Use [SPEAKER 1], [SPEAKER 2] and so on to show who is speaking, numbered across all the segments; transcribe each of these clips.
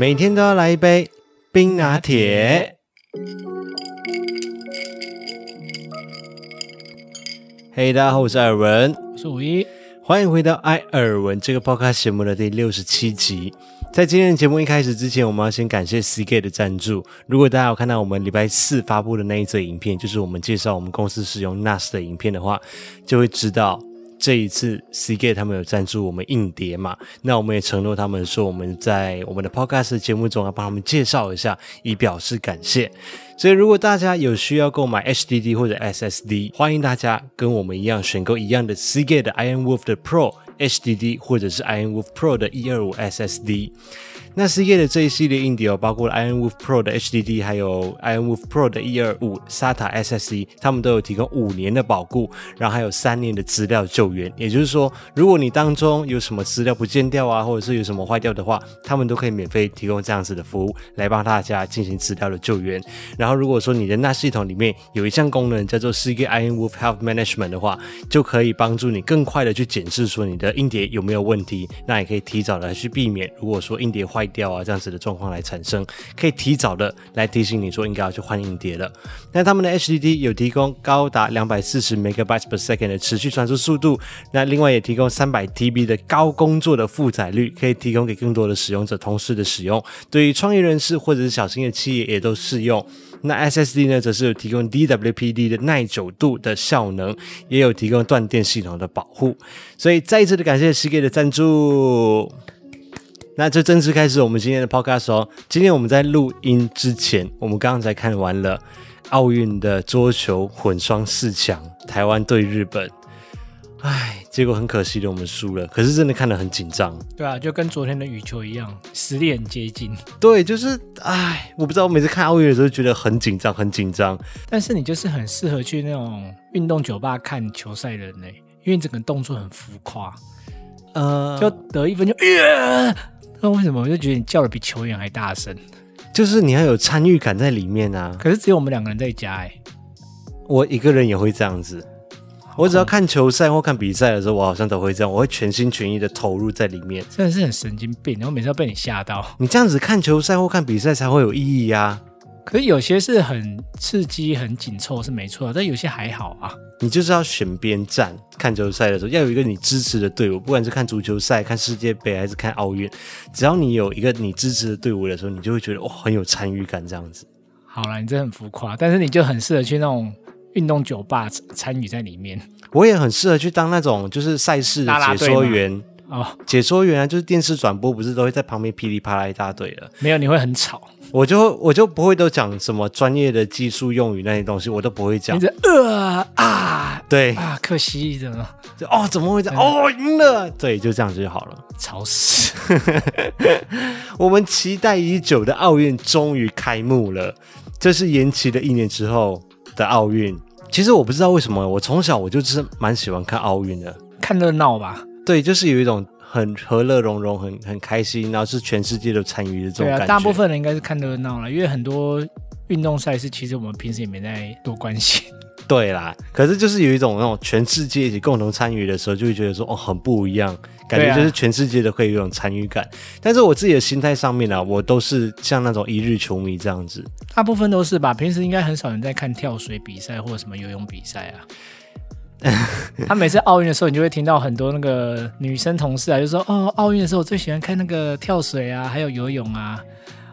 [SPEAKER 1] 每天都要来一杯冰拿铁。嘿，大家好，我是艾尔文，
[SPEAKER 2] 我是五一，
[SPEAKER 1] 欢迎回到艾尔文这个 Podcast 节目的第六十七集。在今天的节目一开始之前，我们要先感谢 Seagate 的赞助。如果大家有看到我们礼拜四发布的那一则影片，就是我们介绍我们公司使用 NAS 的影片的话，就会知道这一次 C G 他们有赞助我们硬碟嘛。那我们也承诺他们说我们在我们的 Podcast 节目中要帮他们介绍一下，以表示感谢。所以如果大家有需要购买 HDD 或者 SSD，欢迎大家跟我们一样选购一样的 C G 的 IronWolf 的 Pro。HDD 或者是 IronWolf Pro 的一二五 SSD。那 Seagate 的这一系列硬碟哦，包括了 IronWolf Pro 的 HDD，还有 IronWolf Pro 的一二五 SATA SSD，他们都有提供五年的保固，然后还有三年的资料救援。也就是说，如果你当中有什么资料不见掉啊，或者是有什么坏掉的话，他们都可以免费提供这样子的服务，来帮大家进行资料的救援。然后，如果说你的 NAS 系统里面有一项功能叫做 Seagate IronWolf Health Management 的话，就可以帮助你更快的去检视说你的硬碟有没有问题，那也可以提早的去避免，如果说硬碟坏。坏掉啊，这样子的状况来产生，可以提早的来提醒你说应该要去换硬碟了。那他们的 HDD 有提供高达两百四十 megabytes per second 的持续传输速度，那另外也提供三百 TB 的高工作的负载率，可以提供给更多的使用者同时的使用。对于创业人士或者是小型的企业也都适用。那 SSD 呢，则是有提供 DWPD 的耐久度的效能，也有提供断电系统的保护。所以再一次的感谢 Sky 的赞助。那就正式开始我们今天的 podcast 哦。今天我们在录音之前，我们刚刚才看完了奥运的桌球混双四强，台湾对日本。唉，结果很可惜的，我们输了。可是真的看得很紧张。
[SPEAKER 2] 对啊，就跟昨天的羽球一样，实力很接近。
[SPEAKER 1] 对，就是唉，我不知道，我每次看奥运的时候觉得很紧张，很紧张。
[SPEAKER 2] 但是你就是很适合去那种运动酒吧看球赛的人呢，因为整个动作很浮夸。呃，就得一分就。呃那为什么我就觉得你叫的比球员还大声？
[SPEAKER 1] 就是你要有参与感在里面啊！
[SPEAKER 2] 可是只有我们两个人在家哎、欸，
[SPEAKER 1] 我一个人也会这样子。我只要看球赛或看比赛的时候，我好像都会这样，我会全心全意的投入在里面。
[SPEAKER 2] 真的是很神经病，然后每次都被你吓到。
[SPEAKER 1] 你这样子看球赛或看比赛才会有意义呀、啊。
[SPEAKER 2] 可是有些是很刺激、很紧凑是没错，但有些还好啊。
[SPEAKER 1] 你就是要选边站，看球赛的时候要有一个你支持的队伍，不管是看足球赛、看世界杯还是看奥运，只要你有一个你支持的队伍的时候，你就会觉得哇、哦、很有参与感这样子。
[SPEAKER 2] 好了，你这很浮夸，但是你就很适合去那种运动酒吧参与在里面。
[SPEAKER 1] 我也很适合去当那种就是赛事的解说员
[SPEAKER 2] 哦，
[SPEAKER 1] 解说员啊，就是电视转播不是都会在旁边噼里啪啦一大堆的。
[SPEAKER 2] 没有，你会很吵。
[SPEAKER 1] 我就我就不会都讲什么专业的技术用语那些东西，我都不会讲。
[SPEAKER 2] 你呃啊，
[SPEAKER 1] 对
[SPEAKER 2] 啊，可惜怎么？
[SPEAKER 1] 哦，怎么会这样？哦，赢了，对，就这样子就好了。
[SPEAKER 2] 吵死！
[SPEAKER 1] 我们期待已久的奥运终于开幕了，这是延期了一年之后的奥运。其实我不知道为什么，我从小我就是蛮喜欢看奥运的，
[SPEAKER 2] 看热闹吧。
[SPEAKER 1] 对，就是有一种。很和乐融融，很很开心，然后是全世界都参与的这种感觉。对啊，
[SPEAKER 2] 大部分人应该是看热闹了，因为很多运动赛事其实我们平时也没在多关心。
[SPEAKER 1] 对啦，可是就是有一种那种全世界一起共同参与的时候，就会觉得说哦，很不一样，感觉就是全世界都可以有一种参与感。啊、但是我自己的心态上面呢，我都是像那种一日球迷这样子。
[SPEAKER 2] 大部分都是吧，平时应该很少人在看跳水比赛或者什么游泳比赛啊。他每次奥运的时候，你就会听到很多那个女生同事啊，就说：“哦，奥运的时候我最喜欢看那个跳水啊，还有游泳啊。”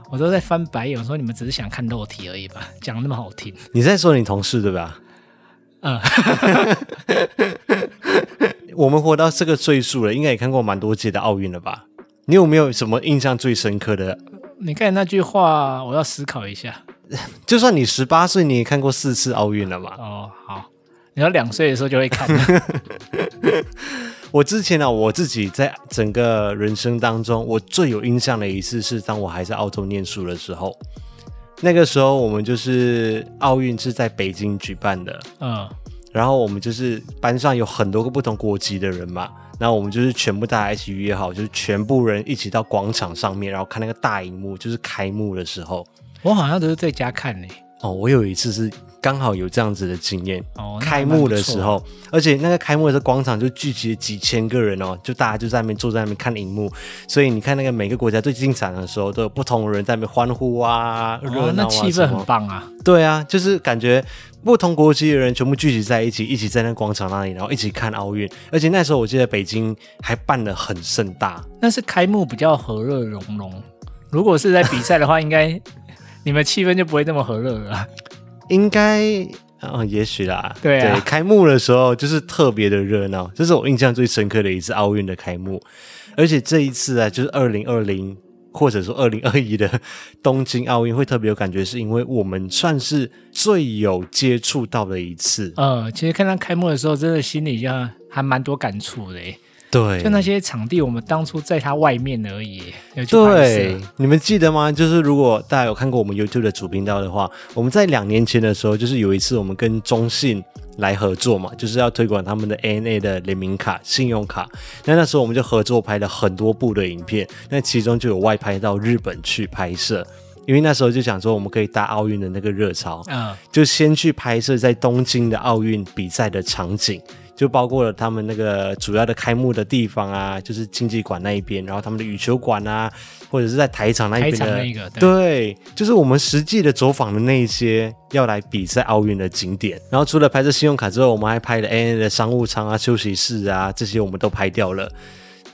[SPEAKER 2] 我都在翻白眼，我说：“你们只是想看肉体而已吧？讲那么好听。”
[SPEAKER 1] 你在说你同事对吧？嗯，我们活到这个岁数了，应该也看过蛮多届的奥运了吧？你有没有什么印象最深刻的？
[SPEAKER 2] 你看那句话，我要思考一下。
[SPEAKER 1] 就算你十八岁，你也看过四次奥运了嘛？
[SPEAKER 2] 哦，好。你要两岁的时候就会看。
[SPEAKER 1] 我之前呢、啊，我自己在整个人生当中，我最有印象的一次是当我还在澳洲念书的时候。那个时候我们就是奥运是在北京举办的，嗯，然后我们就是班上有很多个不同国籍的人嘛，然后我们就是全部大家一起约好，就是全部人一起到广场上面，然后看那个大荧幕，就是开幕的时候。
[SPEAKER 2] 我好像都是在家看呢。
[SPEAKER 1] 哦，我有一次是。刚好有这样子的经验，
[SPEAKER 2] 哦，
[SPEAKER 1] 开幕的时候，而且那个开幕的时候，广场就聚集了几千个人哦，就大家就在那边坐在那边看荧幕，所以你看那个每个国家最进场的时候，都有不同的人在那边欢呼啊，热闹啊，
[SPEAKER 2] 那气氛很棒啊。
[SPEAKER 1] 对啊，就是感觉不同国籍的人全部聚集在一起，一起在那广场那里，然后一起看奥运。而且那时候我记得北京还办的很盛大，
[SPEAKER 2] 那是开幕比较和乐融融。如果是在比赛的话，应该你们气氛就不会那么和乐了。
[SPEAKER 1] 应该，嗯，也许啦。
[SPEAKER 2] 对啊，
[SPEAKER 1] 对，开幕的时候就是特别的热闹，这是我印象最深刻的一次奥运的开幕。而且这一次啊，就是二零二零或者说二零二一的 东京奥运会特别有感觉，是因为我们算是最有接触到的一次。
[SPEAKER 2] 嗯，其实看到开幕的时候，真的心里就还蛮多感触的。
[SPEAKER 1] 对，
[SPEAKER 2] 就那些场地，我们当初在它外面而已。
[SPEAKER 1] 对，你们记得吗？就是如果大家有看过我们 YouTube 的主频道的话，我们在两年前的时候，就是有一次我们跟中信来合作嘛，就是要推广他们的 ANA 的联名卡、信用卡。那那时候我们就合作拍了很多部的影片，那其中就有外拍到日本去拍摄，因为那时候就想说我们可以搭奥运的那个热潮，嗯，就先去拍摄在东京的奥运比赛的场景。就包括了他们那个主要的开幕的地方啊，就是竞技馆那一边，然后他们的羽球馆啊，或者是在台场那一边的
[SPEAKER 2] 那个，对，
[SPEAKER 1] 对，就是我们实际的走访的那一些要来比赛奥运的景点。然后除了拍摄信用卡之后，我们还拍了 ANA 的商务舱啊、休息室啊，这些我们都拍掉了，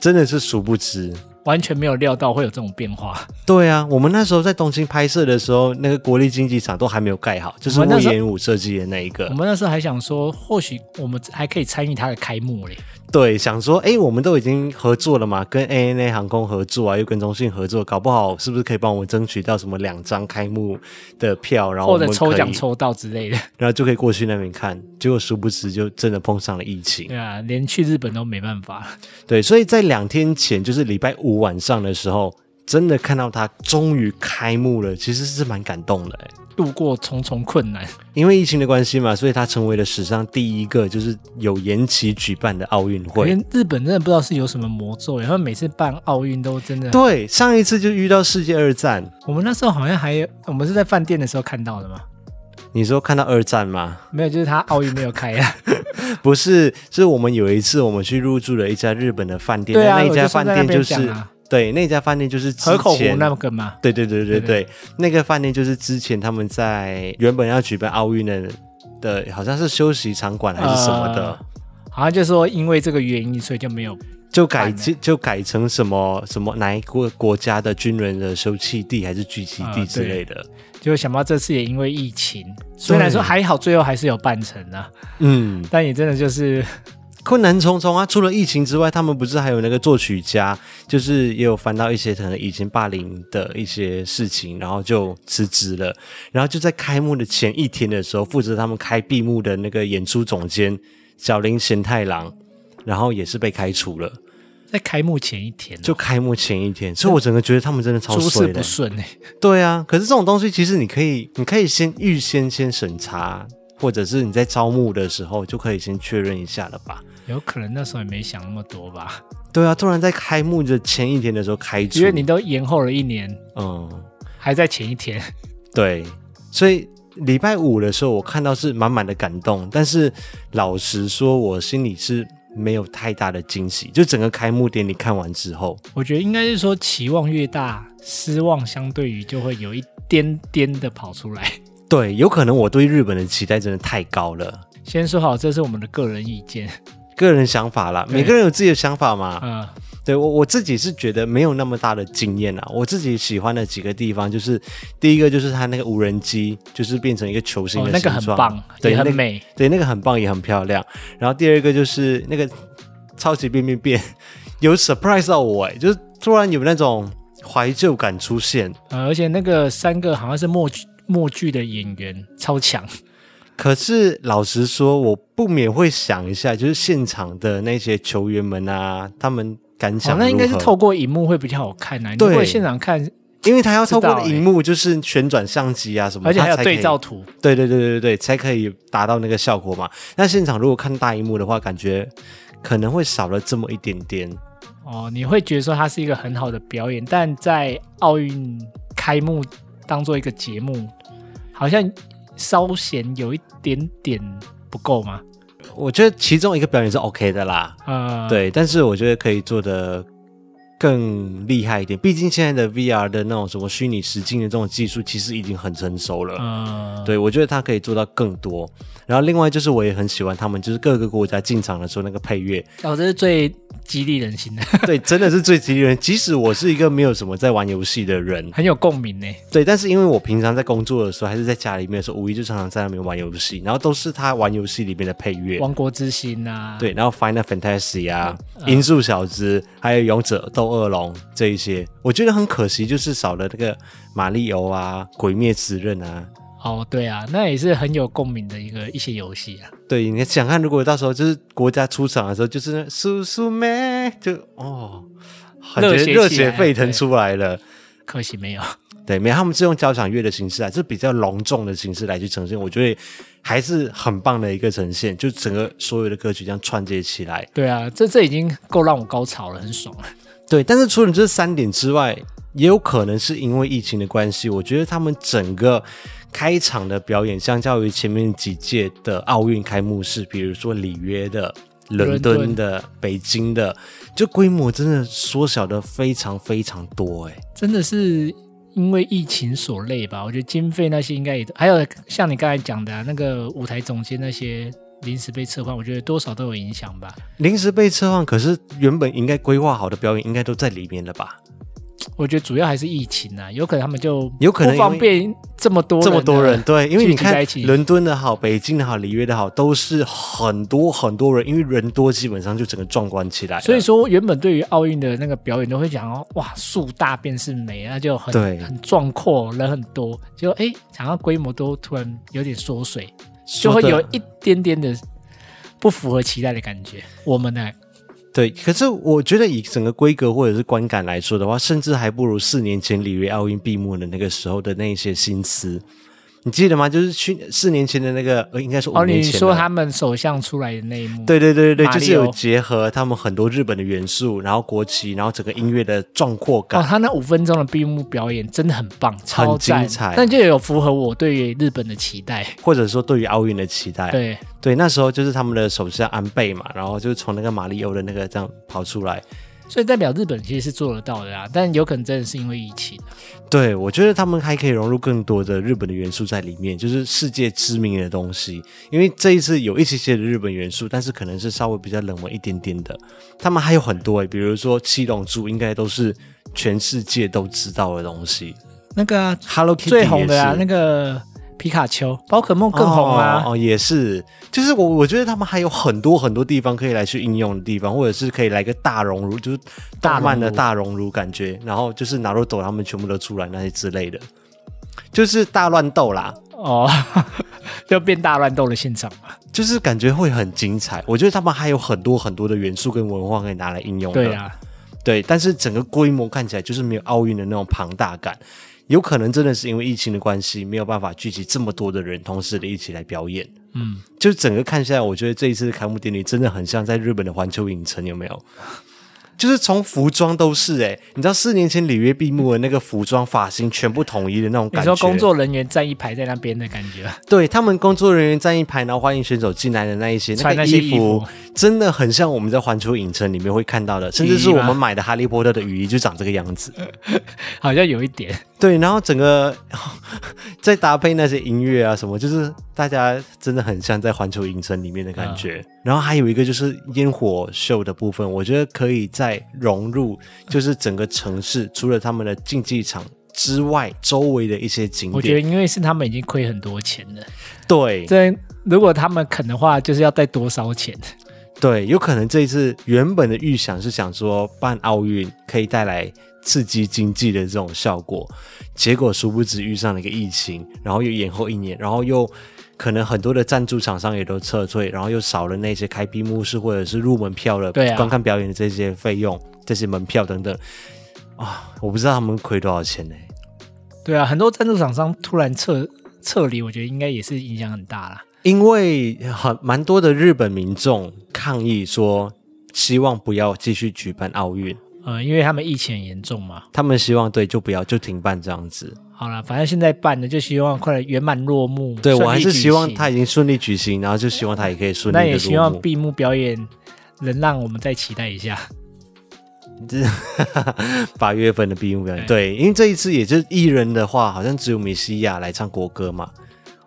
[SPEAKER 1] 真的是殊不知。
[SPEAKER 2] 完全没有料到会有这种变化。对
[SPEAKER 1] 啊，我们那时候在东京拍摄的时候，那个国立竞技场都还没有盖好，就是隈研吾设计的那一个。
[SPEAKER 2] 我们那时候还想说，或许我们还可以参与它的开幕嘞。
[SPEAKER 1] 对，想说，哎，我们都已经合作了嘛，跟 ANA 航空合作啊，又跟中信合作，搞不好是不是可以帮我们争取到什么两张开幕的票，然后
[SPEAKER 2] 或者抽奖抽到之类的，
[SPEAKER 1] 然后就可以过去那边看。结果殊不知，就真的碰上了疫情。
[SPEAKER 2] 对啊，连去日本都没办法。
[SPEAKER 1] 对，所以在两天前，就是礼拜五晚上的时候，真的看到它终于开幕了，其实是蛮感动的。
[SPEAKER 2] 度过重重困难，
[SPEAKER 1] 因为疫情的关系嘛，所以他成为了史上第一个就是有延期举办的奥运会。
[SPEAKER 2] 日本真的不知道是有什么魔咒，然后每次办奥运都真的。
[SPEAKER 1] 对，上一次就遇到世界二战，
[SPEAKER 2] 我们那时候好像还有，我们是在饭店的时候看到的吗？
[SPEAKER 1] 你说看到二战吗？
[SPEAKER 2] 没有，就是他奥运没有开啊。
[SPEAKER 1] 不是，是我们有一次我们去入住了一家日本的饭店，那一家饭店就是。对，那家饭店就是
[SPEAKER 2] 河口湖那
[SPEAKER 1] 个吗？对对对对对，那个饭店就是之前他们在原本要举办奥运的的，好像是休息场馆还是什么的，呃、
[SPEAKER 2] 好像就是说因为这个原因，所以就没有
[SPEAKER 1] 就改就改成什么什么哪一个国家的军人的休憩地还是聚集地之类的，
[SPEAKER 2] 就、呃、想不到这次也因为疫情，虽然说还好，最后还是有办成啊，嗯，但也真的就是。
[SPEAKER 1] 困难重重啊！除了疫情之外，他们不是还有那个作曲家，就是也有翻到一些可能以前霸凌的一些事情，然后就辞职了。然后就在开幕的前一天的时候，负责他们开闭幕的那个演出总监小林贤太郎，然后也是被开除了。
[SPEAKER 2] 在开幕前一天，
[SPEAKER 1] 就开幕前一天，所以我整个觉得他们真的超衰的。
[SPEAKER 2] 诸事不顺哎。
[SPEAKER 1] 对啊，可是这种东西其实你可以，你可以先预先先审查，或者是你在招募的时候就可以先确认一下了吧。
[SPEAKER 2] 有可能那时候也没想那么多吧。
[SPEAKER 1] 对啊，突然在开幕的前一天的时候开除，
[SPEAKER 2] 因为你都延后了一年，嗯，还在前一天。
[SPEAKER 1] 对，所以礼拜五的时候我看到是满满的感动，但是老实说，我心里是没有太大的惊喜。就整个开幕典礼看完之后，
[SPEAKER 2] 我觉得应该是说期望越大，失望相对于就会有一点点的跑出来。
[SPEAKER 1] 对，有可能我对日本的期待真的太高了。
[SPEAKER 2] 先说好，这是我们的个人意见。
[SPEAKER 1] 个人想法啦，每个人有自己的想法嘛。嗯，对我我自己是觉得没有那么大的经验啊。我自己喜欢的几个地方，就是第一个就是它那个无人机，就是变成一个球星的形状，
[SPEAKER 2] 哦，那个很棒，对，很美，
[SPEAKER 1] 对，那个很棒也很漂亮。然后第二个就是那个超级变变变，有 surprise 到我哎，就是突然有那种怀旧感出现。
[SPEAKER 2] 呃，而且那个三个好像是默剧默剧的演员，超强。
[SPEAKER 1] 可是老实说，我不免会想一下，就是现场的那些球员们啊，他们感想
[SPEAKER 2] 那应该是透过荧幕会比较好看呐，啊。对，现场看，
[SPEAKER 1] 因为他要透过荧幕，就是旋转相机啊什么，
[SPEAKER 2] 而且还有对照图。
[SPEAKER 1] 对对对对对对，才可以达到那个效果嘛。那现场如果看大荧幕的话，感觉可能会少了这么一点点。
[SPEAKER 2] 哦，你会觉得说它是一个很好的表演，但在奥运开幕当做一个节目，好像。稍显有一点点不够吗？
[SPEAKER 1] 我觉得其中一个表演是 OK 的啦，
[SPEAKER 2] 呃，
[SPEAKER 1] 对，但是我觉得可以做得更厉害一点。毕竟现在的 VR 的那种什么虚拟实境的这种技术，其实已经很成熟了。
[SPEAKER 2] 嗯、呃，
[SPEAKER 1] 对，我觉得它可以做到更多。然后另外就是我也很喜欢他们，就是各个国家进场的时候那个配乐，
[SPEAKER 2] 哦，这是最激励人心的。
[SPEAKER 1] 对，真的是最激励人。即使我是一个没有什么在玩游戏的人，
[SPEAKER 2] 很有共鸣呢。
[SPEAKER 1] 对，但是因为我平常在工作的时候，还是在家里面的时候，五一就常常在那边玩游戏，然后都是他玩游戏里面的配乐，《
[SPEAKER 2] 王国之心》啊，
[SPEAKER 1] 对，然后《Final Fantasy》啊，《音速小子》还有《勇者斗恶龙》这一些，我觉得很可惜，就是少了那个马里欧啊，《鬼灭之刃》啊。
[SPEAKER 2] 哦，对啊，那也是很有共鸣的一个一些游戏啊。
[SPEAKER 1] 对，你想看，如果到时候就是国家出场的时候，就是叔叔妹，就哦，热血热血沸腾出来了。
[SPEAKER 2] 可惜没有，
[SPEAKER 1] 对，没有，他们是用交响乐的形式啊，就是比较隆重的形式来去呈现，我觉得还是很棒的一个呈现，就整个所有的歌曲这样串接起来。
[SPEAKER 2] 对啊，这这已经够让我高潮了，很爽了。
[SPEAKER 1] 对，但是除了这三点之外，也有可能是因为疫情的关系，我觉得他们整个。开场的表演，相较于前面几届的奥运开幕式，比如说里约的、伦敦的、北京的，就规模真的缩小的非常非常多，哎，
[SPEAKER 2] 真的是因为疫情所累吧？我觉得经费那些应该也，还有像你刚才讲的、啊、那个舞台总监那些临时被撤换，我觉得多少都有影响吧。
[SPEAKER 1] 临时被撤换，可是原本应该规划好的表演，应该都在里面了吧？
[SPEAKER 2] 我觉得主要还是疫情啊，有可能他们就
[SPEAKER 1] 有可能
[SPEAKER 2] 不方便这么多
[SPEAKER 1] 这么多人，对，因为你看
[SPEAKER 2] 起
[SPEAKER 1] 伦敦的好，北京的好，里约的好，都是很多很多人，因为人多，基本上就整个壮观起来。
[SPEAKER 2] 所以说，原本对于奥运的那个表演都会讲哦，哇，树大便是美那，就很很壮阔，人很多，就哎，想要规模都突然有点缩水，就会有一点点的不符合期待的感觉。我们呢？
[SPEAKER 1] 对，可是我觉得以整个规格或者是观感来说的话，甚至还不如四年前里约奥运闭幕的那个时候的那些心思。你记得吗？就是去四年前的那个，呃，应该是五年前。哦，
[SPEAKER 2] 你说他们首相出来的那一幕？
[SPEAKER 1] 对对对对对，就是有结合他们很多日本的元素，然后国旗，然后整个音乐的壮阔感。
[SPEAKER 2] 哦，他那五分钟的闭幕表演真的很棒，超
[SPEAKER 1] 很精彩。
[SPEAKER 2] 但就有符合我对于日本的期待，
[SPEAKER 1] 或者说对于奥运的期待。
[SPEAKER 2] 对
[SPEAKER 1] 对，那时候就是他们的首相安倍嘛，然后就是从那个马里欧的那个这样跑出来。
[SPEAKER 2] 所以代表日本其实是做得到的啊，但有可能真的是因为疫情。
[SPEAKER 1] 对，我觉得他们还可以融入更多的日本的元素在里面，就是世界知名的东西。因为这一次有一些些的日本元素，但是可能是稍微比较冷门一点点的。他们还有很多诶，比如说七龙珠，应该都是全世界都知道的东西。
[SPEAKER 2] 那个、啊、
[SPEAKER 1] Hello Kitty
[SPEAKER 2] 最红的啊，那个。皮卡丘、宝可梦更红啊！
[SPEAKER 1] 哦，哦，也是，就是我我觉得他们还有很多很多地方可以来去应用的地方，或者是可以来个大熔炉，就是大漫的大熔炉感觉，然后就是拿鲁斗他们全部都出来那些之类的，就是大乱斗啦！
[SPEAKER 2] 哦，就变大乱斗的现场嘛，
[SPEAKER 1] 就是感觉会很精彩。我觉得他们还有很多很多的元素跟文化可以拿来应用的。
[SPEAKER 2] 对啊，
[SPEAKER 1] 对，但是整个规模看起来就是没有奥运的那种庞大感。有可能真的是因为疫情的关系，没有办法聚集这么多的人同时的一起来表演。
[SPEAKER 2] 嗯，
[SPEAKER 1] 就整个看下来，我觉得这一次的开幕典礼真的很像在日本的环球影城，有没有？就是从服装都是哎、欸，你知道四年前里约闭幕的那个服装发型全部统一的那种感觉。
[SPEAKER 2] 你说工作人员站一排在那边的感觉。
[SPEAKER 1] 对，他们工作人员站一排，然后欢迎选手进来的那一些
[SPEAKER 2] 穿那些衣服，
[SPEAKER 1] 那个衣服真的很像我们在环球影城里面会看到的，甚至是我们买的哈利波特的雨衣就长这个样子，
[SPEAKER 2] 好像有一点。
[SPEAKER 1] 对，然后整个再搭配那些音乐啊什么，就是大家真的很像在环球影城里面的感觉。嗯、然后还有一个就是烟火秀的部分，我觉得可以再融入，就是整个城市除了他们的竞技场之外，周围的一些景点。
[SPEAKER 2] 我觉得因为是他们已经亏很多钱了，
[SPEAKER 1] 对，
[SPEAKER 2] 这如果他们肯的话，就是要再多烧钱？
[SPEAKER 1] 对，有可能这一次原本的预想是想说办奥运可以带来。刺激经济的这种效果，结果殊不知遇上了一个疫情，然后又延后一年，然后又可能很多的赞助厂商也都撤退，然后又少了那些开闭幕式或者是入门票的，
[SPEAKER 2] 对啊，
[SPEAKER 1] 观看表演的这些费用、这些门票等等啊，我不知道他们亏多少钱呢？
[SPEAKER 2] 对啊，很多赞助厂商突然撤撤离，我觉得应该也是影响很大啦，
[SPEAKER 1] 因为很蛮多的日本民众抗议说，希望不要继续举办奥运。
[SPEAKER 2] 呃，因为他们疫情很严重嘛，
[SPEAKER 1] 他们希望对就不要就停办这样子。
[SPEAKER 2] 好了，反正现在办的就希望快点圆满落幕。
[SPEAKER 1] 对，我还是希望他已经顺利举行，然后就希望他也可以顺利。
[SPEAKER 2] 那也希望闭幕表演能让我们再期待一下。
[SPEAKER 1] 这 八月份的闭幕表演，对，因为这一次也就是艺人的话，好像只有米西亚来唱国歌嘛。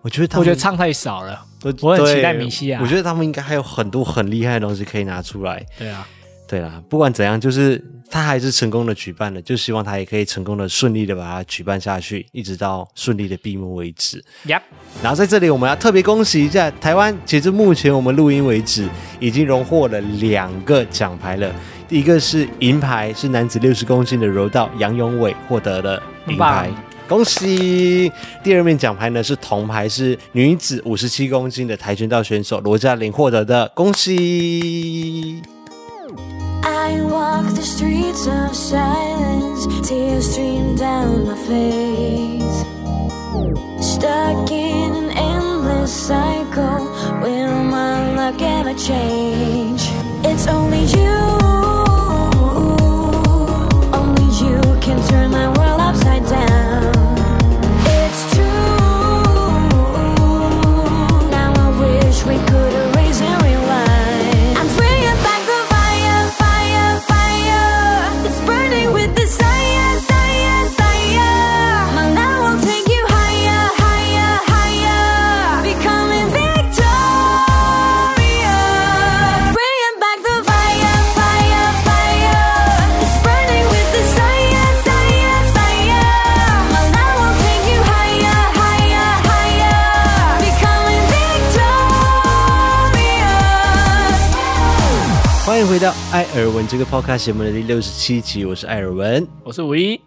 [SPEAKER 1] 我觉得他们
[SPEAKER 2] 我觉得唱太少了，我我很期待米西亚。
[SPEAKER 1] 我觉得他们应该还有很多很厉害的东西可以拿出来。
[SPEAKER 2] 对啊。
[SPEAKER 1] 对啦，不管怎样，就是他还是成功的举办了，就希望他也可以成功的、顺利的把它举办下去，一直到顺利的闭幕为止。
[SPEAKER 2] Yep.
[SPEAKER 1] 然后在这里，我们要特别恭喜一下台湾，截至目前我们录音为止，已经荣获了两个奖牌了。第一个是银牌，是男子六十公斤的柔道杨永伟获得了银牌，恭喜。第二面奖牌呢是铜牌，是女子五十七公斤的跆拳道选手罗嘉玲获得的，恭喜。I walk the streets of silence, tears stream down my face. Stuck in an endless cycle, will my luck ever change? It's only you, only you can turn my world 回到艾尔文这个 podcast 节目的第六十七集，我是艾尔文，
[SPEAKER 2] 我是五一。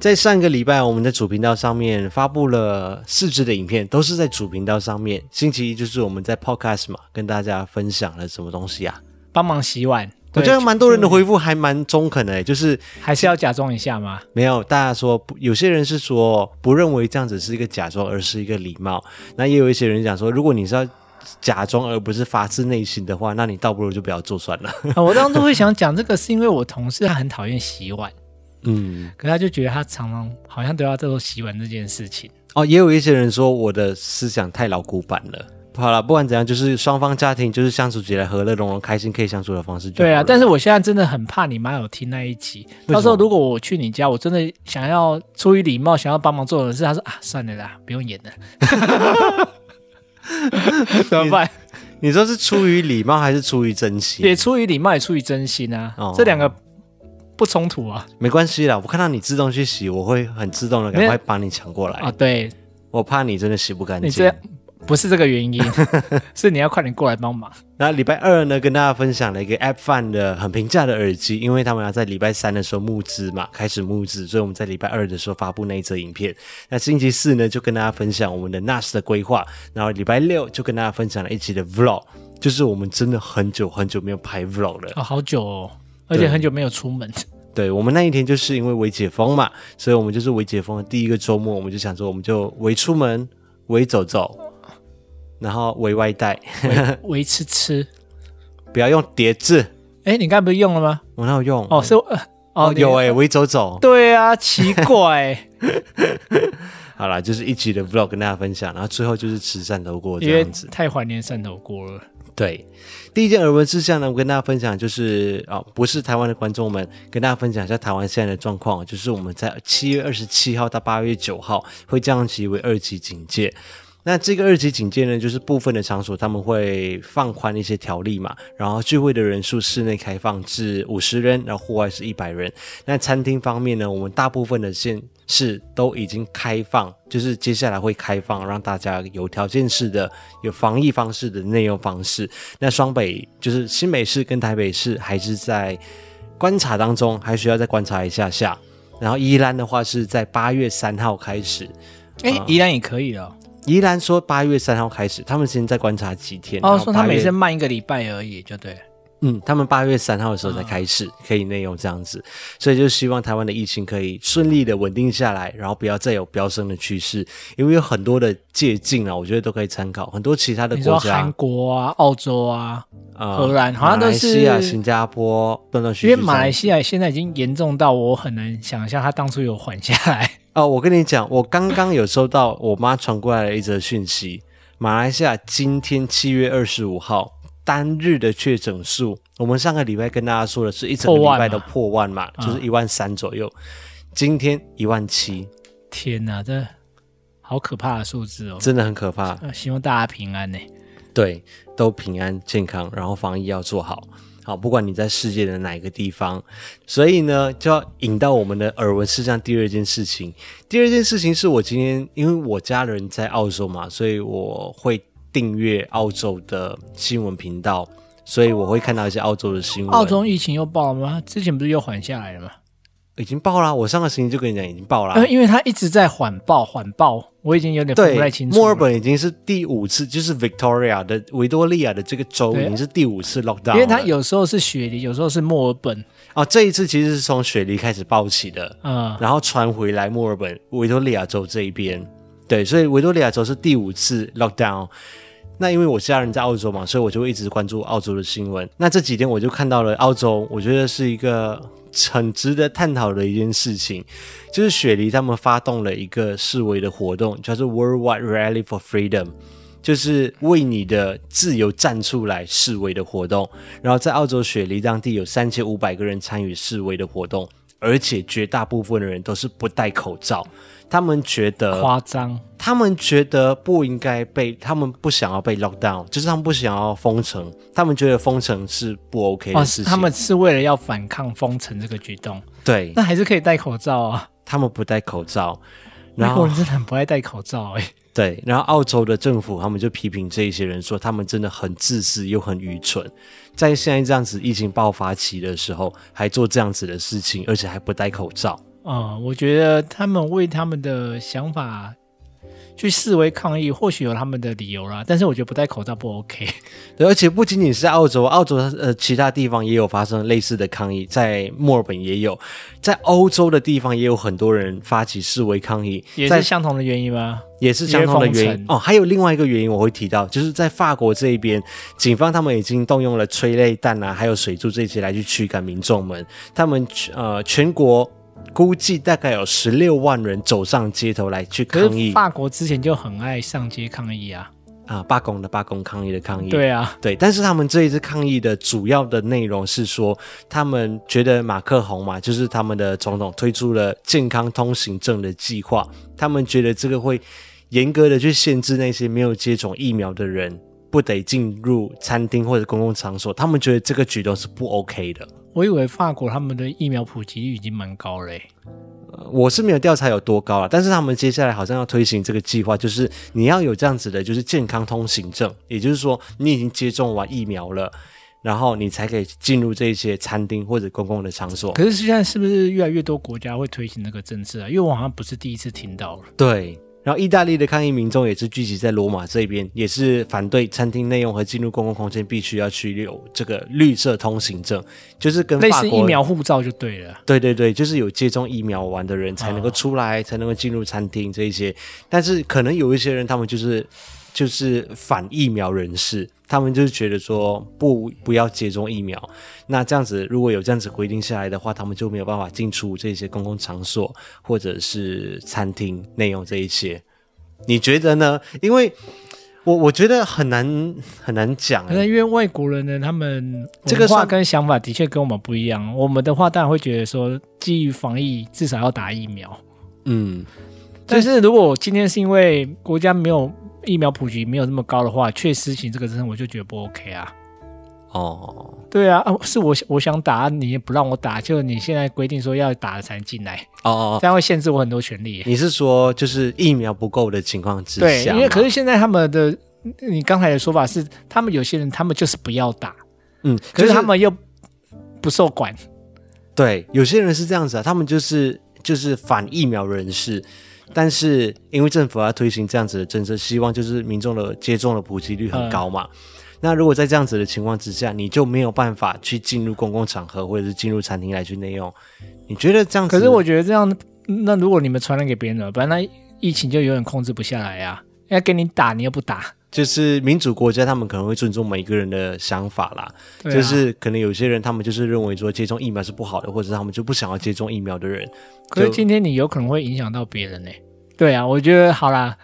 [SPEAKER 1] 在上个礼拜，我们在主频道上面发布了四支的影片，都是在主频道上面。星期一就是我们在 podcast 嘛，跟大家分享了什么东西啊？
[SPEAKER 2] 帮忙洗碗。
[SPEAKER 1] 我觉得蛮多人的回复还蛮中肯的，就是
[SPEAKER 2] 还是要假装一下吗？
[SPEAKER 1] 没有，大家说有些人是说不认为这样子是一个假装，而是一个礼貌。那也有一些人讲说，如果你是要假装而不是发自内心的话，那你倒不如就不要做算了。
[SPEAKER 2] 啊、我当初会想讲这个，是因为我同事他很讨厌洗碗。
[SPEAKER 1] 嗯，
[SPEAKER 2] 可他就觉得他常常好像都要做洗碗这件事情
[SPEAKER 1] 哦。也有一些人说我的思想太老古板了。好了，不管怎样，就是双方家庭就是相处起来和乐融融、开心可以相处的方式就。
[SPEAKER 2] 对啊，但是我现在真的很怕你妈有听那一集。到时候如果我去你家，我真的想要出于礼貌想要帮忙做的事，他说啊，算了啦，不用演了。怎么办？
[SPEAKER 1] 你，说是出于礼貌还是出于真心？
[SPEAKER 2] 也出于礼貌，也出于真心啊。哦、这两个。不冲突啊，
[SPEAKER 1] 没关系啦。我看到你自动去洗，我会很自动的赶快把你抢过来
[SPEAKER 2] 啊。对，
[SPEAKER 1] 我怕你真的洗不干净。
[SPEAKER 2] 你这不是这个原因，是你要快点过来帮忙。
[SPEAKER 1] 那礼拜二呢，跟大家分享了一个 App Fun 的很平价的耳机，因为他们要在礼拜三的时候募资嘛，开始募资，所以我们在礼拜二的时候发布那一则影片。那星期四呢，就跟大家分享我们的 NAS 的规划，然后礼拜六就跟大家分享了一期的 Vlog，就是我们真的很久很久没有拍 Vlog 了
[SPEAKER 2] 哦，好久哦，而且很久没有出门。
[SPEAKER 1] 对，我们那一天就是因为微解封嘛，所以我们就是微解封的第一个周末，我们就想说，我们就微出门、微走走，然后微外带、
[SPEAKER 2] 微吃吃，
[SPEAKER 1] 不要用叠字。
[SPEAKER 2] 哎，你刚才不是用了吗？
[SPEAKER 1] 我哪有用？
[SPEAKER 2] 哦，是哦，
[SPEAKER 1] 哦有哎，微走走。
[SPEAKER 2] 对啊，奇怪。
[SPEAKER 1] 好啦，就是一集的 vlog 跟大家分享，然后最后就是吃汕头锅这样子，
[SPEAKER 2] 太怀念汕头锅了。
[SPEAKER 1] 对，第一件耳闻事项呢，我跟大家分享就是啊、哦，不是台湾的观众们，跟大家分享一下台湾现在的状况，就是我们在七月二十七号到八月九号会降级为二级警戒。那这个二级警戒呢，就是部分的场所他们会放宽一些条例嘛，然后聚会的人数室内开放至五十人，然后户外是一百人。那餐厅方面呢，我们大部分的县市都已经开放，就是接下来会开放，让大家有条件式的、有防疫方式的内用方式。那双北就是新北市跟台北市还是在观察当中，还需要再观察一下下。然后宜兰的话是在八月三号开始，
[SPEAKER 2] 哎，宜兰也可以了。
[SPEAKER 1] 宜兰说八月三号开始，他们先在观察几天？
[SPEAKER 2] 哦，说他每天慢一个礼拜而已，就对。
[SPEAKER 1] 嗯，他们八月三号的时候才开始可以内用这样子，哦、所以就希望台湾的疫情可以顺利的稳定下来，然后不要再有飙升的趋势。因为有很多的借鉴啊，我觉得都可以参考。很多其他的国家，
[SPEAKER 2] 韩国啊、澳洲啊，
[SPEAKER 1] 呃
[SPEAKER 2] 荷兰好像都是
[SPEAKER 1] 马来西亚、新加坡断断续续。
[SPEAKER 2] 因为马来西亚现在已经严重到我很难想象他当初有缓下来。
[SPEAKER 1] 哦，我跟你讲，我刚刚有收到我妈传过来的一则讯息，马来西亚今天七月二十五号单日的确诊数，我们上个礼拜跟大家说的是一整个礼拜都破万嘛，万就是一万三左右，嗯、今天一万七，
[SPEAKER 2] 天哪，这好可怕的数字哦，
[SPEAKER 1] 真的很可怕。
[SPEAKER 2] 希望大家平安呢，
[SPEAKER 1] 对，都平安健康，然后防疫要做好。好，不管你在世界的哪一个地方，所以呢，就要引到我们的耳闻事项第二件事情。第二件事情是我今天，因为我家人在澳洲嘛，所以我会订阅澳洲的新闻频道，所以我会看到一些澳洲的新闻。
[SPEAKER 2] 澳洲疫情又爆了吗？之前不是又缓下来了吗？
[SPEAKER 1] 已经爆了，我上个星期就跟你讲已经爆了。
[SPEAKER 2] 呃，因为它一直在缓爆，缓爆，我已经有点分不太清楚。
[SPEAKER 1] 墨尔本已经是第五次，就是 Victoria 的维多利亚的这个州已经是第五次 lockdown。
[SPEAKER 2] 因为它有时候是雪梨，有时候是墨尔本。
[SPEAKER 1] 哦，这一次其实是从雪梨开始爆起的，
[SPEAKER 2] 嗯，
[SPEAKER 1] 然后传回来墨尔本维多利亚州这一边。对，所以维多利亚州是第五次 lockdown。那因为我家人在澳洲嘛，所以我就会一直关注澳洲的新闻。那这几天我就看到了澳洲，我觉得是一个。很值得探讨的一件事情，就是雪梨他们发动了一个示威的活动，叫做 Worldwide Rally for Freedom，就是为你的自由站出来示威的活动。然后在澳洲雪梨当地有三千五百个人参与示威的活动，而且绝大部分的人都是不戴口罩。他们觉得
[SPEAKER 2] 夸张，
[SPEAKER 1] 他们觉得不应该被，他们不想要被 lock down，就是他们不想要封城，他们觉得封城是不 OK 的事情。
[SPEAKER 2] 哦，他们是为了要反抗封城这个举动。
[SPEAKER 1] 对，
[SPEAKER 2] 那还是可以戴口罩啊。
[SPEAKER 1] 他们不戴口罩，
[SPEAKER 2] 然后人真的很不爱戴口罩哎。
[SPEAKER 1] 对，然后澳洲的政府他们就批评这一些人说，他们真的很自私又很愚蠢，在现在这样子疫情爆发期的时候，还做这样子的事情，而且还不戴口罩。
[SPEAKER 2] 啊、嗯，我觉得他们为他们的想法去示威抗议，或许有他们的理由啦。但是我觉得不戴口罩不 OK。
[SPEAKER 1] 对，而且不仅仅是澳洲，澳洲呃其他地方也有发生类似的抗议，在墨尔本也有，在欧洲的地方也有很多人发起示威抗议，
[SPEAKER 2] 也是相同的原因吗？
[SPEAKER 1] 也是相同的原因哦。还有另外一个原因我会提到，就是在法国这一边，警方他们已经动用了催泪弹啊，还有水柱这些来去驱赶民众们，他们呃全国。估计大概有十六万人走上街头来去抗议。
[SPEAKER 2] 法国之前就很爱上街抗议啊，
[SPEAKER 1] 啊，罢工的罢工，抗议的抗议。
[SPEAKER 2] 对啊，
[SPEAKER 1] 对。但是他们这一次抗议的主要的内容是说，他们觉得马克宏嘛，就是他们的总统推出了健康通行证的计划，他们觉得这个会严格的去限制那些没有接种疫苗的人不得进入餐厅或者公共场所，他们觉得这个举动是不 OK 的。
[SPEAKER 2] 我以为法国他们的疫苗普及率已经蛮高嘞，
[SPEAKER 1] 呃，我是没有调查有多高啊，但是他们接下来好像要推行这个计划，就是你要有这样子的，就是健康通行证，也就是说你已经接种完疫苗了，然后你才可以进入这些餐厅或者公共的场所。
[SPEAKER 2] 可是现在是不是越来越多国家会推行那个政策啊？因为我好像不是第一次听到了。
[SPEAKER 1] 对。然后，意大利的抗议民众也是聚集在罗马这边，也是反对餐厅内用和进入公共空间必须要去有这个绿色通行证，就是跟法国
[SPEAKER 2] 类似疫苗护照就对了。
[SPEAKER 1] 对对对，就是有接种疫苗完的人才能够出来，哦、才能够进入餐厅这一些。但是可能有一些人，他们就是就是反疫苗人士。他们就是觉得说不不要接种疫苗，那这样子如果有这样子规定下来的话，他们就没有办法进出这些公共场所或者是餐厅内用这一些。你觉得呢？因为我我觉得很难很难讲，
[SPEAKER 2] 可能因为外国人呢，他们这个话跟想法的确跟我们不一样。我们的话当然会觉得说，基于防疫至少要打疫苗。
[SPEAKER 1] 嗯，
[SPEAKER 2] 但是如果今天是因为国家没有。疫苗普及没有那么高的话，确实行这个真我就觉得不 OK 啊。
[SPEAKER 1] 哦，
[SPEAKER 2] 对啊，啊，是我我想打，你也不让我打，就你现在规定说要打了才能进来。
[SPEAKER 1] 哦，哦，
[SPEAKER 2] 这样会限制我很多权利。
[SPEAKER 1] 你是说就是疫苗不够的情况之下？
[SPEAKER 2] 对，因为可是现在他们的，你刚才的说法是，他们有些人他们就是不要打，
[SPEAKER 1] 嗯，
[SPEAKER 2] 可是他们又不受管。
[SPEAKER 1] 对，有些人是这样子啊，他们就是就是反疫苗人士。但是，因为政府要推行这样子的政策，希望就是民众的接种的普及率很高嘛。嗯、那如果在这样子的情况之下，你就没有办法去进入公共场合或者是进入餐厅来去内用。你觉得这样子？
[SPEAKER 2] 可是我觉得这样，那如果你们传染给别人了，不然那疫情就永远控制不下来呀、啊。要给你打，你又不打，
[SPEAKER 1] 就是民主国家，他们可能会尊重每一个人的想法啦。啊、就是可能有些人，他们就是认为说接种疫苗是不好的，或者他们就不想要接种疫苗的人。
[SPEAKER 2] 可是今天你有可能会影响到别人呢？对啊，我觉得好啦，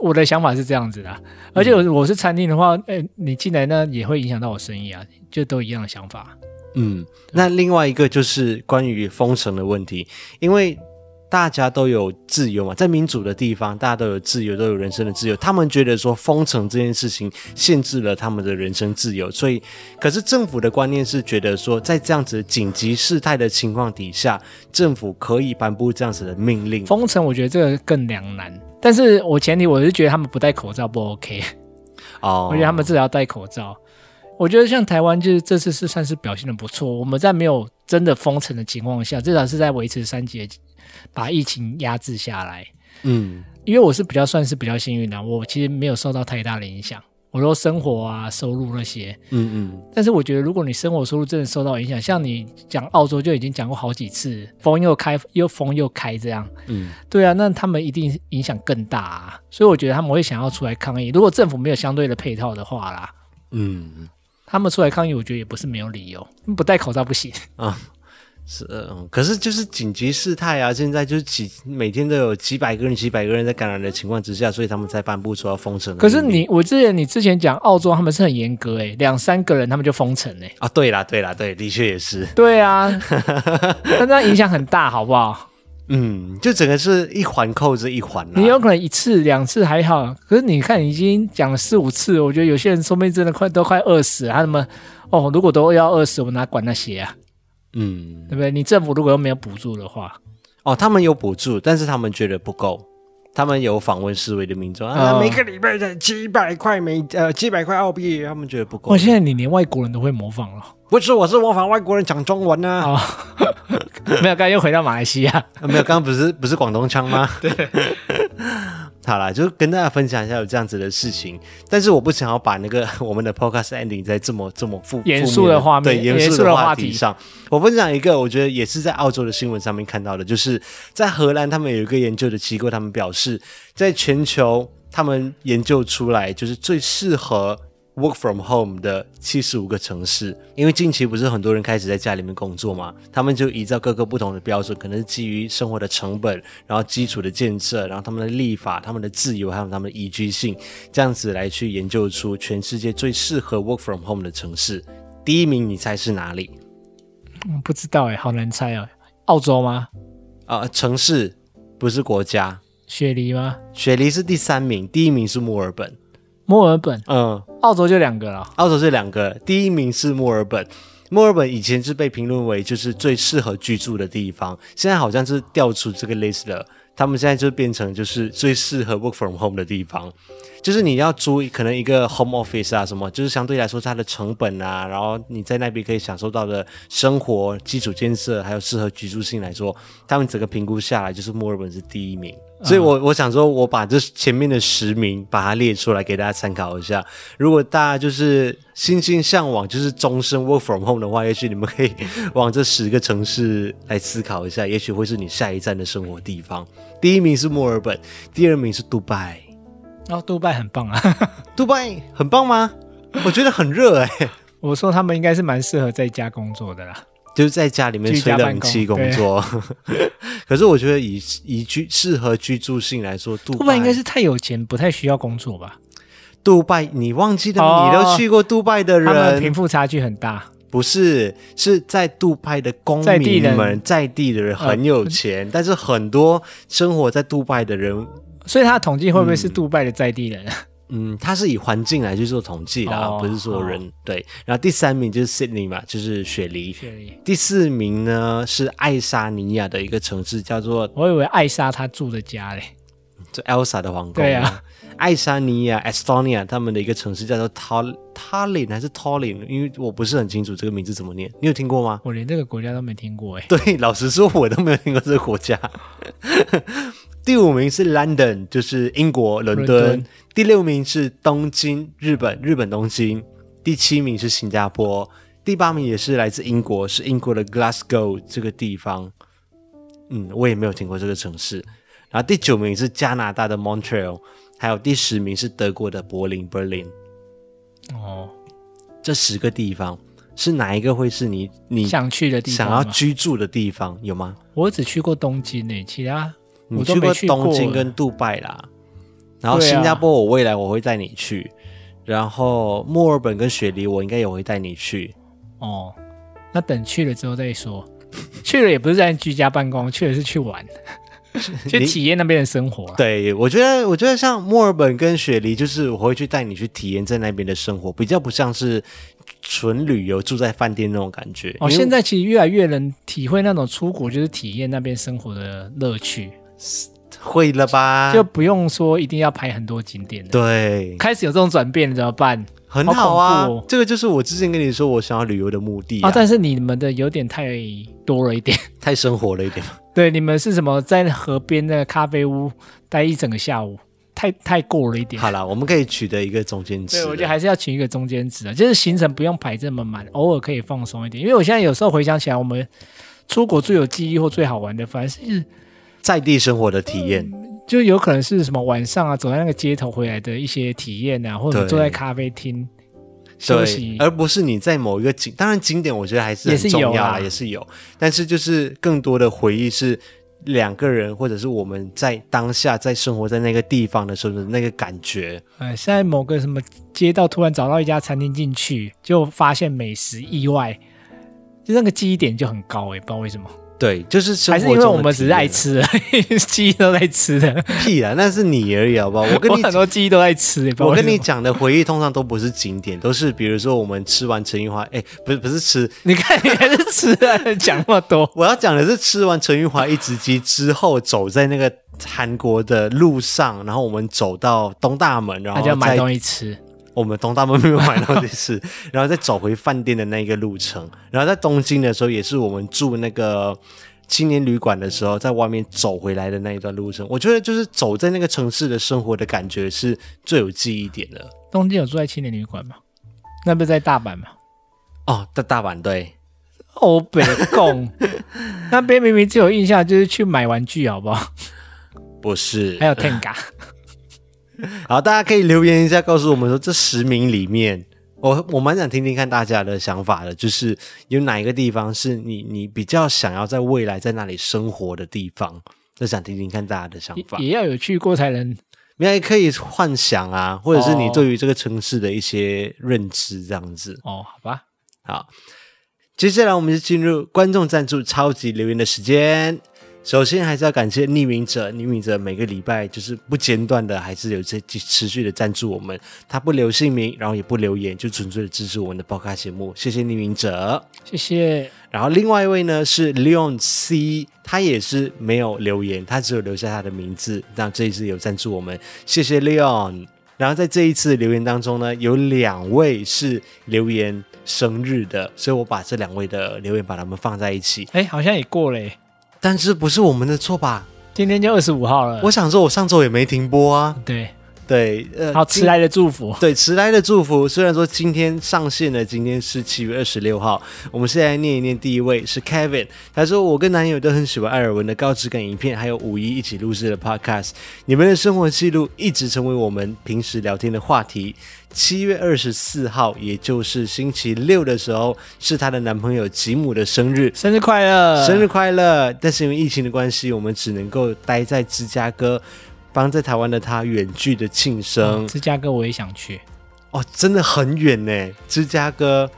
[SPEAKER 2] 我的想法是这样子的。而且我是餐厅的话，哎、嗯，你进来呢也会影响到我生意啊，就都一样的想法。
[SPEAKER 1] 嗯，那另外一个就是关于封城的问题，因为。大家都有自由嘛，在民主的地方，大家都有自由，都有人生的自由。他们觉得说封城这件事情限制了他们的人生自由，所以，可是政府的观念是觉得说，在这样子紧急事态的情况底下，政府可以颁布这样子的命令。
[SPEAKER 2] 封城，我觉得这个更两难。但是我前提我是觉得他们不戴口罩不 OK 哦，我觉得他们至少要戴口罩。我觉得像台湾就是这次是算是表现的不错，我们在没有真的封城的情况下，至少是在维持三级。把疫情压制下来，嗯，因为我是比较算是比较幸运的，我其实没有受到太大的影响。我说生活啊、收入那些，嗯嗯。但是我觉得，如果你生活收入真的受到影响，像你讲澳洲就已经讲过好几次，封又开又封又开这样，嗯，对啊，那他们一定影响更大啊。所以我觉得他们会想要出来抗议。如果政府没有相对的配套的话啦，嗯，他们出来抗议，我觉得也不是没有理由，不戴口罩不行啊。
[SPEAKER 1] 是，嗯，可是就是紧急事态啊！现在就是几每天都有几百个人、几百个人在感染的情况之下，所以他们才颁布出要封城。
[SPEAKER 2] 可是你，我之前你之前讲澳洲他们是很严格诶，两三个人他们就封城诶。
[SPEAKER 1] 啊，对啦，对啦，对，的确也是。
[SPEAKER 2] 对啊，那这样影响很大，好不好？
[SPEAKER 1] 嗯，就整个是一环扣着一环。
[SPEAKER 2] 你有可能一次两次还好，可是你看已经讲了四五次，我觉得有些人说不定真的快都快饿死了。他们哦，如果都要饿死，我哪管那些啊？嗯，对不对？你政府如果又没有补助的话，
[SPEAKER 1] 哦，他们有补助，但是他们觉得不够。他们有访问示威的民众、哦、啊，每个礼拜的几百块美呃几百块澳币，他们觉得不够。
[SPEAKER 2] 哇，现在你连外国人都会模仿了？
[SPEAKER 1] 不是，我是模仿外国人讲中文啊。哦、
[SPEAKER 2] 没有，刚才又回到马来西亚。
[SPEAKER 1] 啊、没有，刚刚不是不是广东腔吗？
[SPEAKER 2] 对。
[SPEAKER 1] 好啦，就跟大家分享一下有这样子的事情，但是我不想要把那个 我们的 podcast ending 在这么这么负
[SPEAKER 2] 严肃的画面，
[SPEAKER 1] 对严肃的话题上。我分享一个，我觉得也是在澳洲的新闻上面看到的，就是在荷兰，他们有一个研究的机构，他们表示，在全球，他们研究出来就是最适合。Work from home 的七十五个城市，因为近期不是很多人开始在家里面工作嘛，他们就依照各个不同的标准，可能是基于生活的成本，然后基础的建设，然后他们的立法、他们的自由还有他们的宜居性，这样子来去研究出全世界最适合 Work from home 的城市。第一名，你猜是哪里？
[SPEAKER 2] 我不知道哎，好难猜哦。澳洲吗？
[SPEAKER 1] 啊、呃，城市不是国家。
[SPEAKER 2] 雪梨吗？
[SPEAKER 1] 雪梨是第三名，第一名是墨尔本。
[SPEAKER 2] 墨尔本，嗯，澳洲就两个了。
[SPEAKER 1] 澳洲是两个，第一名是墨尔本。墨尔本以前是被评论为就是最适合居住的地方，现在好像是调出这个 list 了。他们现在就变成就是最适合 work from home 的地方，就是你要租可能一个 home office 啊什么，就是相对来说它的成本啊，然后你在那边可以享受到的生活基础建设，还有适合居住性来说，他们整个评估下来就是墨尔本是第一名。所以我我想说，我把这前面的十名把它列出来给大家参考一下。如果大家就是心心向往就是终身 work from home 的话，也许你们可以 往这十个城市来思考一下，也许会是你下一站的生活地方。第一名是墨尔本，第二名是杜拜。
[SPEAKER 2] 哦，杜拜很棒啊！
[SPEAKER 1] 杜拜很棒吗？我觉得很热哎、欸。
[SPEAKER 2] 我说他们应该是蛮适合在家工作的啦，
[SPEAKER 1] 就是在家里面吹冷气工作。可是我觉得以以居适合居住性来说，杜拜，
[SPEAKER 2] 应该是太有钱，不太需要工作吧？
[SPEAKER 1] 杜拜，你忘记了？哦、你都去过杜拜的人，
[SPEAKER 2] 贫富差距很大。
[SPEAKER 1] 不是，是在杜拜的公民们，在地的人很有钱，呃、但是很多生活在杜拜的人，
[SPEAKER 2] 所以他的统计会不会是杜拜的在地人？
[SPEAKER 1] 嗯，他是以环境来去做统计的，哦、不是说人、哦、对。然后第三名就是 Sydney 嘛，就是雪梨。雪梨。第四名呢是爱沙尼亚的一个城市，叫做
[SPEAKER 2] 我以为艾莎她住的家嘞，
[SPEAKER 1] 就 Elsa 的皇宫。
[SPEAKER 2] 对啊。
[SPEAKER 1] 爱沙尼亚 （Estonia） 他们的一个城市叫做 Tallinn 还是 Tallinn？因为我不是很清楚这个名字怎么念，你有听过吗？
[SPEAKER 2] 我连这个国家都没听过哎。
[SPEAKER 1] 对，老实说，我都没有听过这个国家。第五名是 London，就是英国伦敦。伦敦。第六名是东京，日本，日本东京。第七名是新加坡。第八名也是来自英国，是英国的 Glasgow 这个地方。嗯，我也没有听过这个城市。然后第九名是加拿大的 Montreal。还有第十名是德国的柏林 （Berlin）。
[SPEAKER 2] 哦，
[SPEAKER 1] 这十个地方是哪一个会是你你
[SPEAKER 2] 想去的地方？
[SPEAKER 1] 想要居住的地方有吗？
[SPEAKER 2] 我只去过东京诶，其他
[SPEAKER 1] 你去过东京跟杜拜啦。然后新加坡，我未来我会带你去。然后墨尔本跟雪梨，我应该也会带你去。
[SPEAKER 2] 哦，那等去了之后再说。去了也不是在居家办公，去了是去玩，去体验那边的生活。
[SPEAKER 1] 对，我觉得，我觉得像墨尔本跟雪梨，就是我会去带你去体验在那边的生活，比较不像是纯旅游住在饭店那种感觉。
[SPEAKER 2] 哦，现在其实越来越能体会那种出国就是体验那边生活的乐趣。
[SPEAKER 1] 会了吧？
[SPEAKER 2] 就不用说一定要排很多景点了。
[SPEAKER 1] 对，
[SPEAKER 2] 开始有这种转变了怎么办？
[SPEAKER 1] 很好啊，好哦、这个就是我之前跟你说我想要旅游的目的啊。
[SPEAKER 2] 啊但是你们的有点太多了一点，
[SPEAKER 1] 太生活了一点。
[SPEAKER 2] 对，你们是什么在河边那个咖啡屋待一整个下午？太太过了一点。
[SPEAKER 1] 好了，我们可以取得一个中间值。
[SPEAKER 2] 对，我觉得还是要取一个中间值啊，就是行程不用排这么满，偶尔可以放松一点。因为我现在有时候回想起来，我们出国最有记忆或最好玩的，反而是
[SPEAKER 1] 在地生活的体验。
[SPEAKER 2] 嗯就有可能是什么晚上啊，走在那个街头回来的一些体验啊，或者坐在咖啡厅休息，
[SPEAKER 1] 而不是你在某一个景。当然景点我觉得还是很重要啊，也是有，但是就是更多的回忆是两个人，或者是我们在当下在生活在那个地方的时候的那个感觉。
[SPEAKER 2] 呃，在某个什么街道突然找到一家餐厅进去，就发现美食意外，就那个记忆点就很高哎、欸，不知道为什么。
[SPEAKER 1] 对，就是
[SPEAKER 2] 还是因为我们只是爱吃，记忆都在吃的。
[SPEAKER 1] 屁啊，那是你而已，好不好？我跟 你
[SPEAKER 2] 我很多记忆都在吃。
[SPEAKER 1] 我跟你讲的回忆通常都不是景点，都是比如说我们吃完陈玉华，哎，不是不是吃，
[SPEAKER 2] 你看你还是吃啊，讲那么多。
[SPEAKER 1] 我要讲的是吃完陈玉华一只鸡之后，走在那个韩国的路上，然后我们走到东大门，然后
[SPEAKER 2] 就买东西吃。
[SPEAKER 1] 我们东大门没有买到这次，然后再走回饭店的那个路程，然后在东京的时候也是我们住那个青年旅馆的时候，在外面走回来的那一段路程，我觉得就是走在那个城市的生活的感觉是最有记忆点的。
[SPEAKER 2] 东京有住在青年旅馆吗？那不是在大阪吗？
[SPEAKER 1] 哦，在大阪对。
[SPEAKER 2] 欧北贡 那边明明只有印象就是去买玩具，好不好？
[SPEAKER 1] 不是，
[SPEAKER 2] 还有 Tenga。
[SPEAKER 1] 好，大家可以留言一下，告诉我们说这十名里面，我我蛮想听听看大家的想法的，就是有哪一个地方是你你比较想要在未来在那里生活的地方，就想听听看大家的想法。
[SPEAKER 2] 也，要有去过才能，
[SPEAKER 1] 你也可以幻想啊，或者是你对于这个城市的一些认知这样子。
[SPEAKER 2] 哦，好吧，
[SPEAKER 1] 好，接下来我们就进入观众赞助超级留言的时间。首先还是要感谢匿名者，匿名者每个礼拜就是不间断的，还是有这持续的赞助我们。他不留姓名，然后也不留言，就纯粹的支持我们的播客节目。谢谢匿名者，
[SPEAKER 2] 谢谢。
[SPEAKER 1] 然后另外一位呢是 Leon C，他也是没有留言，他只有留下他的名字。那这一次有赞助我们，谢谢 Leon。然后在这一次留言当中呢，有两位是留言生日的，所以我把这两位的留言把他们放在一起。
[SPEAKER 2] 哎，好像也过了。
[SPEAKER 1] 但是不是我们的错吧？
[SPEAKER 2] 今天就二十五号了。
[SPEAKER 1] 我想说，我上周也没停播啊。
[SPEAKER 2] 对
[SPEAKER 1] 对，呃，
[SPEAKER 2] 好，迟来的祝福。
[SPEAKER 1] 对，迟来的祝福。虽然说今天上线了，今天是七月二十六号。我们现在念一念，第一位是 Kevin，他说：“我跟男友都很喜欢艾尔文的高质感影片，还有五一一起录制的 Podcast。你们的生活记录一直成为我们平时聊天的话题。”七月二十四号，也就是星期六的时候，是她的男朋友吉姆的生日，
[SPEAKER 2] 生日快乐，
[SPEAKER 1] 生日快乐！但是因为疫情的关系，我们只能够待在芝加哥，帮在台湾的他远距的庆生。
[SPEAKER 2] 芝加哥我也想去，
[SPEAKER 1] 哦，真的很远呢，芝加哥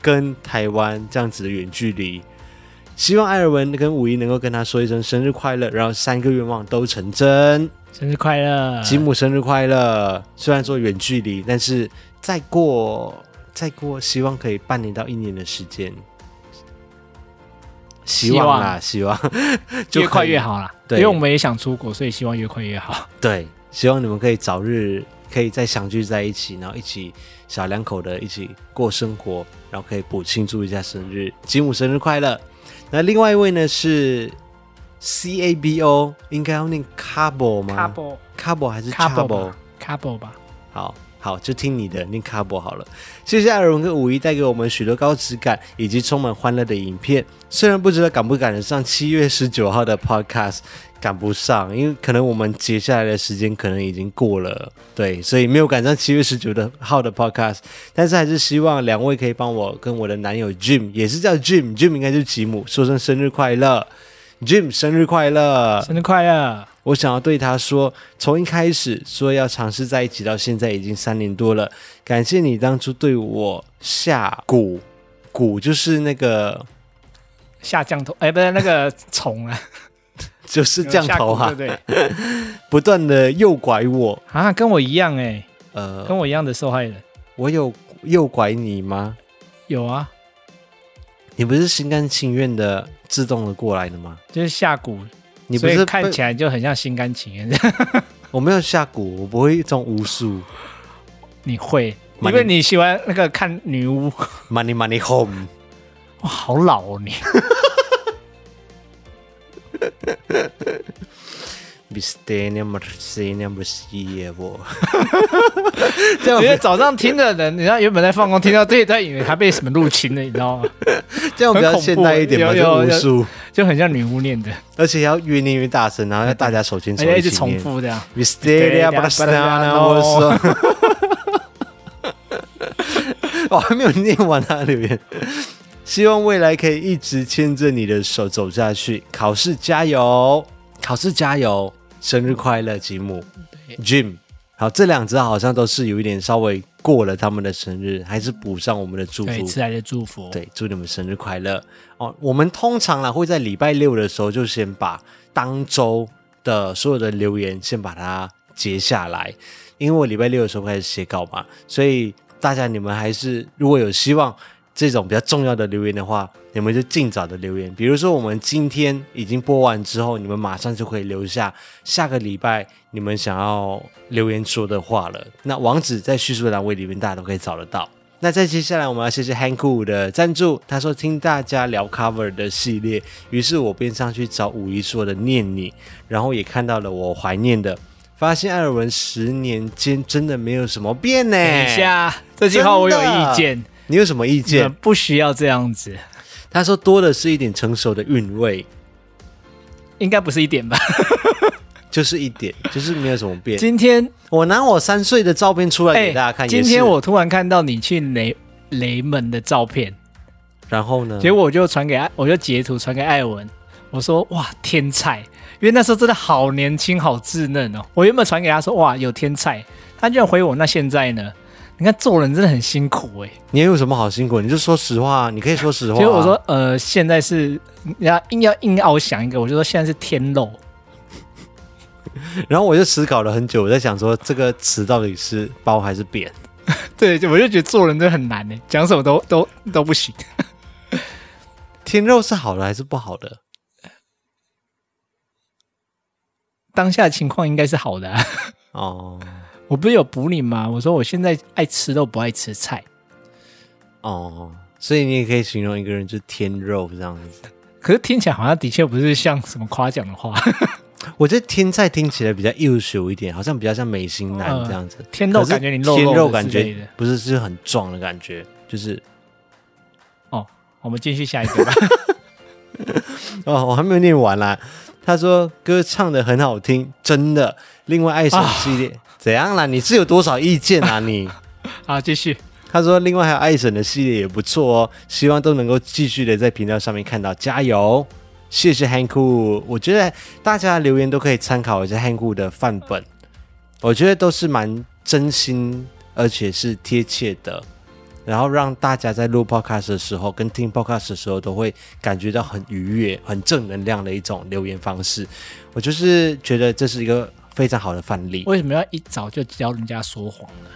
[SPEAKER 1] 跟台湾这样子的远距离。希望艾尔文跟五一能够跟他说一声生日快乐，然后三个愿望都成真。
[SPEAKER 2] 生日快乐，
[SPEAKER 1] 吉姆生日快乐！虽然说远距离，但是再过再过，希望可以半年到一年的时间，希望啦，希望，希望
[SPEAKER 2] 越快越好啦。对，因为我们也想出国，所以希望越快越好。
[SPEAKER 1] 对，希望你们可以早日可以再相聚在一起，然后一起小两口的一起过生活，然后可以补庆祝一下生日。吉姆生日快乐！那另外一位呢是。C A B O 应该要念 Cabo 吗？Cabo Cabo 还是 Chabo？Cabo
[SPEAKER 2] 吧
[SPEAKER 1] 好好，就听你的念 Cabo 好了。谢谢艾尔文跟五一带给我们许多高质感以及充满欢乐的影片。虽然不知道赶不赶得上七月十九号的 Podcast，赶不上，因为可能我们接下来的时间可能已经过了，对，所以没有赶上七月十九的号的 Podcast。但是还是希望两位可以帮我跟我的男友 Jim，也是叫 Jim，Jim 应该就是吉姆，说声生日快乐，Jim 生日快乐，
[SPEAKER 2] 生日快乐。
[SPEAKER 1] 我想要对他说，从一开始说要尝试在一起，到现在已经三年多了。感谢你当初对我下蛊，蛊就是那个
[SPEAKER 2] 下降头，哎，不是那个虫啊，
[SPEAKER 1] 就是降头哈、啊，
[SPEAKER 2] 对不对？
[SPEAKER 1] 不断的诱拐我
[SPEAKER 2] 啊，跟我一样哎，
[SPEAKER 1] 呃，
[SPEAKER 2] 跟我一样的受害人。
[SPEAKER 1] 我有诱拐你吗？
[SPEAKER 2] 有啊，
[SPEAKER 1] 你不是心甘情愿的自动的过来的吗？
[SPEAKER 2] 就是下蛊。
[SPEAKER 1] 你不是
[SPEAKER 2] 看起来就很像心甘情愿。
[SPEAKER 1] 我没有下蛊，我不会中巫术。
[SPEAKER 2] 你会，因为你喜欢那个看女巫。
[SPEAKER 1] Money money home。
[SPEAKER 2] 哇，好老哦你。因为早上听的人，你知道原本在放工听到这一段，以为他被什么入侵了，你知道吗？
[SPEAKER 1] 这样比较现代一点嘛，就巫术，
[SPEAKER 2] 就很像女巫念的，
[SPEAKER 1] 而且要越念越大声，然后要大家手牵手
[SPEAKER 2] 一起重复这样。
[SPEAKER 1] 我还没有念完他留言，希望未来可以一直牵着你的手走下去。考试加油，考试加油。生日快乐，吉姆，Jim。好，这两只好像都是有一点稍微过了他们的生日，还是补上我们的祝福，
[SPEAKER 2] 迟来的祝福。
[SPEAKER 1] 对，祝你们生日快乐哦。我们通常呢会在礼拜六的时候就先把当周的所有的留言先把它截下来，因为我礼拜六的时候开始写稿嘛，所以大家你们还是如果有希望。这种比较重要的留言的话，你们就尽早的留言。比如说，我们今天已经播完之后，你们马上就可以留下下个礼拜你们想要留言说的话了。那网址在叙述栏位里面，大家都可以找得到。那在接下来，我们要谢谢 Hanku 的赞助。他说听大家聊 cover 的系列，于是我便上去找五一说的念你，然后也看到了我怀念的，发现艾尔文十年间真的没有什么变呢。
[SPEAKER 2] 等一下，这句话我有意见。
[SPEAKER 1] 你有什么意见？
[SPEAKER 2] 不需要这样子。
[SPEAKER 1] 他说多的是一点成熟的韵味，
[SPEAKER 2] 应该不是一点吧？
[SPEAKER 1] 就是一点，就是没有什么变。
[SPEAKER 2] 今天
[SPEAKER 1] 我拿我三岁的照片出来给大家看，欸。
[SPEAKER 2] 今天我突然看到你去雷雷门的照片，
[SPEAKER 1] 然后呢？
[SPEAKER 2] 结果我就传给艾，我就截图传给艾文，我说哇天才，因为那时候真的好年轻，好稚嫩哦。我原本传给他说哇有天才，他居然回我那现在呢？你看做人真的很辛苦哎、欸，
[SPEAKER 1] 你有什么好辛苦？你就说实话，你可以说实话、啊。
[SPEAKER 2] 其实我说，呃，现在是要硬要硬要我想一个，我就说现在是天漏。
[SPEAKER 1] 然后我就思考了很久，我在想说这个词到底是褒还是贬？
[SPEAKER 2] 对，我就觉得做人真的很难哎、欸，讲什么都都都不行。
[SPEAKER 1] 天肉是好的还是不好的？
[SPEAKER 2] 当下的情况应该是好的、啊、
[SPEAKER 1] 哦。
[SPEAKER 2] 我不是有补你吗？我说我现在爱吃肉，不爱吃菜。
[SPEAKER 1] 哦，所以你也可以形容一个人就是天肉这样子。
[SPEAKER 2] 可是听起来好像的确不是像什么夸奖的话。
[SPEAKER 1] 我觉得天菜听起来比较优秀一点，好像比较像美型男 这样子。
[SPEAKER 2] 呃、天肉感觉你肉肉
[SPEAKER 1] 天肉感觉不是是很壮的感觉，就是。
[SPEAKER 2] 哦，我们继续下一个吧。
[SPEAKER 1] 哦，我还没有念完啦。他说歌唱的很好听，真的。另外，爱神系列。啊怎样啦？你是有多少意见啊？你
[SPEAKER 2] 好继续。
[SPEAKER 1] 他说，另外还有爱神的系列也不错哦，希望都能够继续的在频道上面看到，加油！谢谢 Hanku，我觉得大家留言都可以参考一下 Hanku 的范本，我觉得都是蛮真心而且是贴切的，然后让大家在录 Podcast 的时候跟听 Podcast 的时候都会感觉到很愉悦、很正能量的一种留言方式。我就是觉得这是一个。非常好的范例。
[SPEAKER 2] 为什么要一早就教人家说谎呢？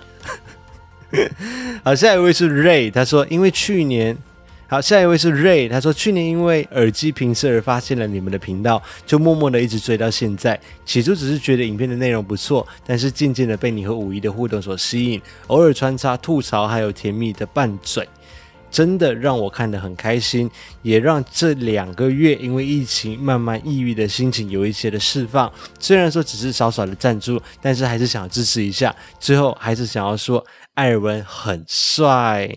[SPEAKER 1] 好，下一位是 Ray，他说因为去年，好，下一位是 Ray，他说去年因为耳机频次而发现了你们的频道，就默默的一直追到现在。起初只是觉得影片的内容不错，但是渐渐的被你和五一的互动所吸引，偶尔穿插吐槽，还有甜蜜的拌嘴。真的让我看得很开心，也让这两个月因为疫情慢慢抑郁的心情有一些的释放。虽然说只是少少的赞助，但是还是想支持一下。最后还是想要说，艾尔文很帅，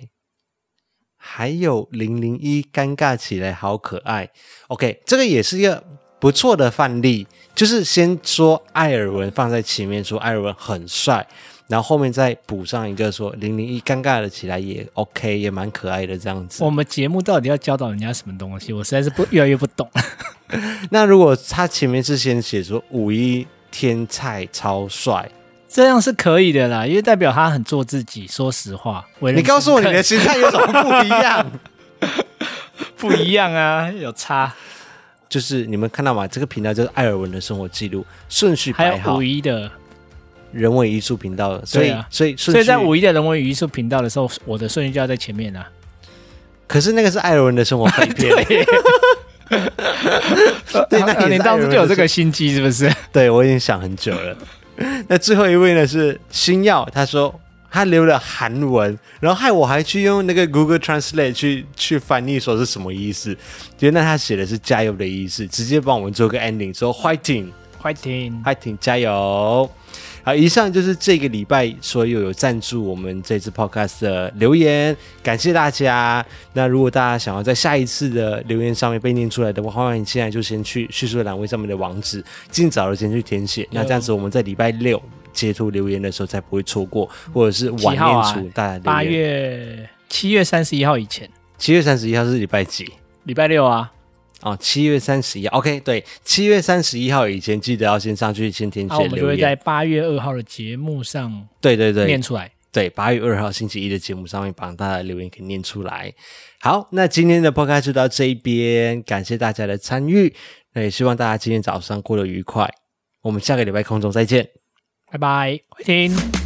[SPEAKER 1] 还有零零一尴尬起来好可爱。OK，这个也是一个不错的范例，就是先说艾尔文放在前面，说艾尔文很帅。然后后面再补上一个说零零一尴尬的起来也 OK，也蛮可爱的这样子。
[SPEAKER 2] 我们节目到底要教导人家什么东西？我实在是不越来越不懂。
[SPEAKER 1] 那如果他前面是先写说五一天菜超帅，
[SPEAKER 2] 这样是可以的啦，因为代表他很做自己。说实话，
[SPEAKER 1] 你告诉我你的心态有什么不一样？
[SPEAKER 2] 不一样啊，有差。
[SPEAKER 1] 就是你们看到吗？这个频道就是艾尔文的生活记录，顺序排好。
[SPEAKER 2] 还有五一的。
[SPEAKER 1] 人文艺术频道，所以、啊、所以
[SPEAKER 2] 所以在五一的人文艺术频道的时候，我的顺序就要在前面啊。
[SPEAKER 1] 可是那个是艾尔文的生活片，对，
[SPEAKER 2] 对，那 你当时就有这个心机是不是？
[SPEAKER 1] 对，我已经想很久了。那最后一位呢是星耀，他说他留了韩文，然后害我还去用那个 Google Translate 去去翻译说是什么意思，原来他写的是加油的意思，直接帮我们做个 ending，说 fighting，fighting，fighting，加油。好，以上就是这个礼拜所有有赞助我们这次 podcast 的留言，感谢大家。那如果大家想要在下一次的留言上面被念出来的话，欢迎现在就先去叙述栏位上面的网址，尽早的先去填写。那这样子我们在礼拜六截图留言的时候才不会错过，或者是晚念出大家
[SPEAKER 2] 八月七月三十一号以前，
[SPEAKER 1] 七月三十一号是礼拜几？
[SPEAKER 2] 礼拜六啊。
[SPEAKER 1] 哦，七月三十一，OK，对，七月三十一号以前记得要先上去先填写留言。我们就会
[SPEAKER 2] 在八月二号的节目上，
[SPEAKER 1] 对对对，
[SPEAKER 2] 念出来。
[SPEAKER 1] 对，八月二号星期一的节目上面把大家的留言给念出来。好，那今天的 podcast 就到这一边，感谢大家的参与，那也希望大家今天早上过得愉快。我们下个礼拜空中再见，
[SPEAKER 2] 拜拜，回听。